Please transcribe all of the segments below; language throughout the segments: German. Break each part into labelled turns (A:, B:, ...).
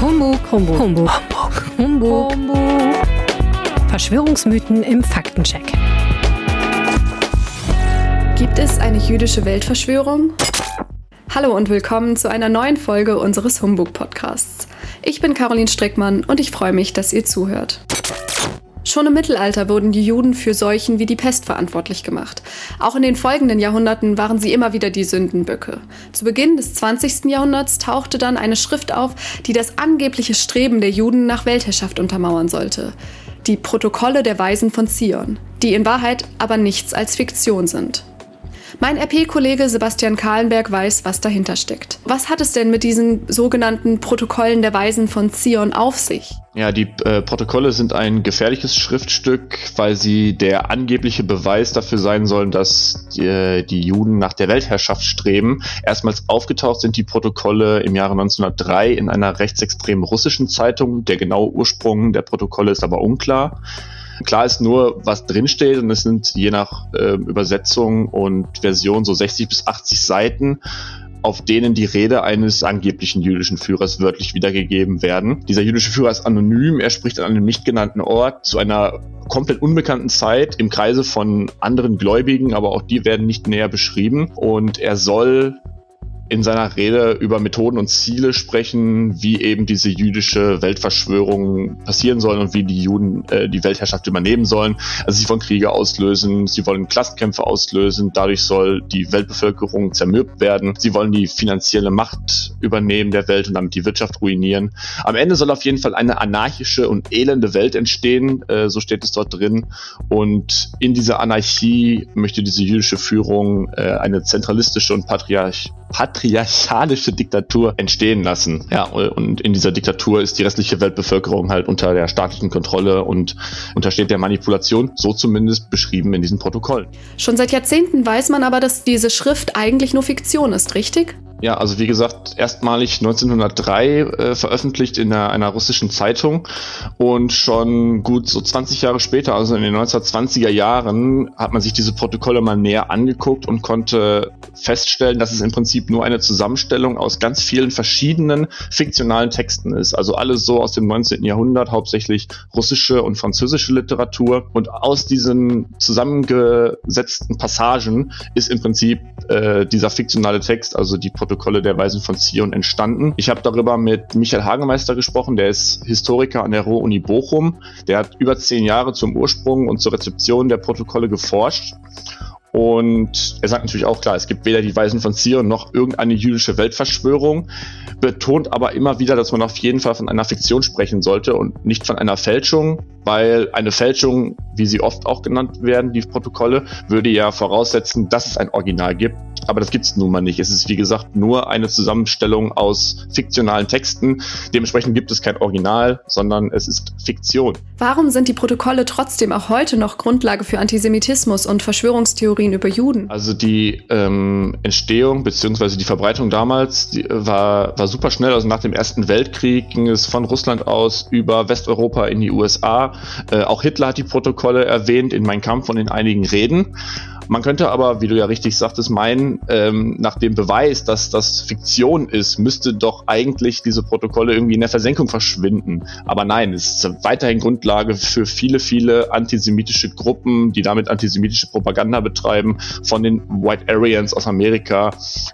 A: Humbug, Humbug, Humbug, Humbug, Humbug. Verschwörungsmythen im Faktencheck.
B: Gibt es eine jüdische Weltverschwörung? Hallo und willkommen zu einer neuen Folge unseres Humbug-Podcasts. Ich bin Caroline Strickmann und ich freue mich, dass ihr zuhört. Schon im Mittelalter wurden die Juden für Seuchen wie die Pest verantwortlich gemacht. Auch in den folgenden Jahrhunderten waren sie immer wieder die Sündenböcke. Zu Beginn des 20. Jahrhunderts tauchte dann eine Schrift auf, die das angebliche Streben der Juden nach Weltherrschaft untermauern sollte. Die Protokolle der Weisen von Zion, die in Wahrheit aber nichts als Fiktion sind. Mein RP-Kollege Sebastian Kahlenberg weiß, was dahinter steckt. Was hat es denn mit diesen sogenannten Protokollen der Weisen von Zion auf sich?
C: Ja, die äh, Protokolle sind ein gefährliches Schriftstück, weil sie der angebliche Beweis dafür sein sollen, dass die, äh, die Juden nach der Weltherrschaft streben. Erstmals aufgetaucht sind die Protokolle im Jahre 1903 in einer rechtsextremen russischen Zeitung. Der genaue Ursprung der Protokolle ist aber unklar. Klar ist nur, was drinsteht und es sind je nach äh, Übersetzung und Version so 60 bis 80 Seiten auf denen die Rede eines angeblichen jüdischen Führers wörtlich wiedergegeben werden. Dieser jüdische Führer ist anonym, er spricht an einem nicht genannten Ort zu einer komplett unbekannten Zeit im Kreise von anderen Gläubigen, aber auch die werden nicht näher beschrieben und er soll in seiner Rede über Methoden und Ziele sprechen, wie eben diese jüdische Weltverschwörung passieren soll und wie die Juden äh, die Weltherrschaft übernehmen sollen. Also sie wollen Kriege auslösen, sie wollen Klassenkämpfe auslösen, dadurch soll die Weltbevölkerung zermürbt werden, sie wollen die finanzielle Macht übernehmen der Welt und damit die Wirtschaft ruinieren. Am Ende soll auf jeden Fall eine anarchische und elende Welt entstehen, äh, so steht es dort drin. Und in dieser Anarchie möchte diese jüdische Führung äh, eine zentralistische und patriarch patriarchalische Diktatur entstehen lassen. Ja, und in dieser Diktatur ist die restliche Weltbevölkerung halt unter der staatlichen Kontrolle und untersteht der Manipulation, so zumindest beschrieben in diesen Protokollen.
B: Schon seit Jahrzehnten weiß man aber, dass diese Schrift eigentlich nur Fiktion ist, richtig?
C: Ja, also wie gesagt, erstmalig 1903 äh, veröffentlicht in einer, einer, russischen Zeitung und schon gut so 20 Jahre später, also in den 1920er Jahren, hat man sich diese Protokolle mal näher angeguckt und konnte feststellen, dass es im Prinzip nur eine Zusammenstellung aus ganz vielen verschiedenen fiktionalen Texten ist. Also alles so aus dem 19. Jahrhundert, hauptsächlich russische und französische Literatur. Und aus diesen zusammengesetzten Passagen ist im Prinzip äh, dieser fiktionale Text, also die Protokolle der Weisen von Zion entstanden. Ich habe darüber mit Michael Hagemeister gesprochen, der ist Historiker an der Ruhr-Uni Bochum. Der hat über zehn Jahre zum Ursprung und zur Rezeption der Protokolle geforscht. Und er sagt natürlich auch klar, es gibt weder die Weisen von Zion noch irgendeine jüdische Weltverschwörung, betont aber immer wieder, dass man auf jeden Fall von einer Fiktion sprechen sollte und nicht von einer Fälschung, weil eine Fälschung, wie sie oft auch genannt werden, die Protokolle, würde ja voraussetzen, dass es ein Original gibt aber das gibt es nun mal nicht. Es ist, wie gesagt, nur eine Zusammenstellung aus fiktionalen Texten. Dementsprechend gibt es kein Original, sondern es ist Fiktion.
B: Warum sind die Protokolle trotzdem auch heute noch Grundlage für Antisemitismus und Verschwörungstheorien über Juden?
C: Also die ähm, Entstehung bzw. die Verbreitung damals die, war, war super schnell. Also nach dem Ersten Weltkrieg ging es von Russland aus über Westeuropa in die USA. Äh, auch Hitler hat die Protokolle erwähnt in Mein Kampf und in einigen Reden. Man könnte aber, wie du ja richtig sagtest, meinen, ähm, nach dem Beweis, dass das Fiktion ist, müsste doch eigentlich diese Protokolle irgendwie in der Versenkung verschwinden. Aber nein, es ist weiterhin Grundlage für viele, viele antisemitische Gruppen, die damit antisemitische Propaganda betreiben, von den White Aryans aus Amerika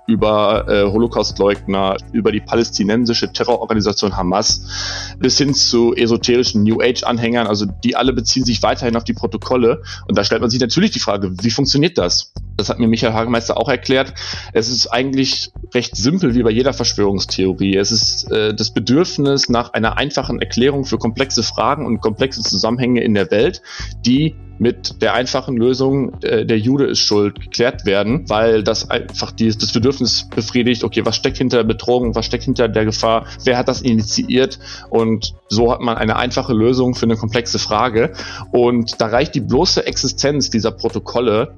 C: über äh, Holocaustleugner, über die palästinensische Terrororganisation Hamas bis hin zu esoterischen New Age-Anhängern. Also die alle beziehen sich weiterhin auf die Protokolle. Und da stellt man sich natürlich die Frage, wie funktioniert funktioniert das? Das hat mir Michael Hagemeister auch erklärt. Es ist eigentlich recht simpel wie bei jeder Verschwörungstheorie. Es ist äh, das Bedürfnis nach einer einfachen Erklärung für komplexe Fragen und komplexe Zusammenhänge in der Welt, die mit der einfachen Lösung, äh, der Jude ist schuld, geklärt werden, weil das einfach die, das Bedürfnis befriedigt, okay, was steckt hinter der Bedrohung, was steckt hinter der Gefahr, wer hat das initiiert? Und so hat man eine einfache Lösung für eine komplexe Frage. Und da reicht die bloße Existenz dieser Protokolle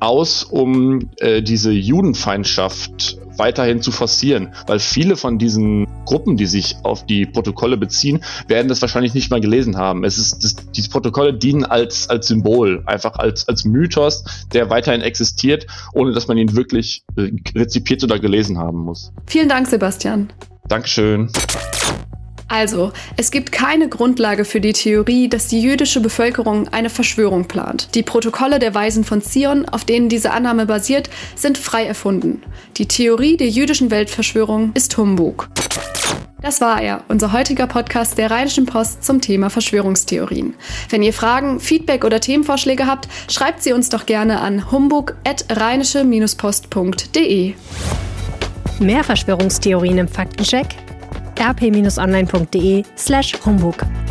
C: aus, um äh, diese Judenfeindschaft weiterhin zu forcieren, weil viele von diesen Gruppen, die sich auf die Protokolle beziehen, werden das wahrscheinlich nicht mal gelesen haben. Es ist, das, diese Protokolle dienen als, als Symbol, einfach als, als Mythos, der weiterhin existiert, ohne dass man ihn wirklich rezipiert oder gelesen haben muss.
B: Vielen Dank, Sebastian.
C: Dankeschön.
B: Also, es gibt keine Grundlage für die Theorie, dass die jüdische Bevölkerung eine Verschwörung plant. Die Protokolle der Weisen von Zion, auf denen diese Annahme basiert, sind frei erfunden. Die Theorie der jüdischen Weltverschwörung ist Humbug. Das war er, unser heutiger Podcast der Rheinischen Post zum Thema Verschwörungstheorien. Wenn ihr Fragen, Feedback oder Themenvorschläge habt, schreibt sie uns doch gerne an humbug.rheinische-post.de.
A: Mehr Verschwörungstheorien im Faktencheck rp-online.de slash humbug.